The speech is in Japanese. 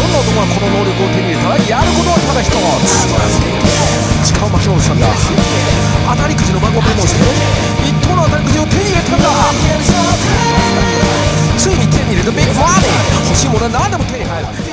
どんな男がこの能力を手に入れたらやることはただ一つ時間を巻き戻したんだ当たりくじの番号をメして一等の当たりくじを手に入れたんだついに手に入れたビッグマネー欲しいものは何でも手に入る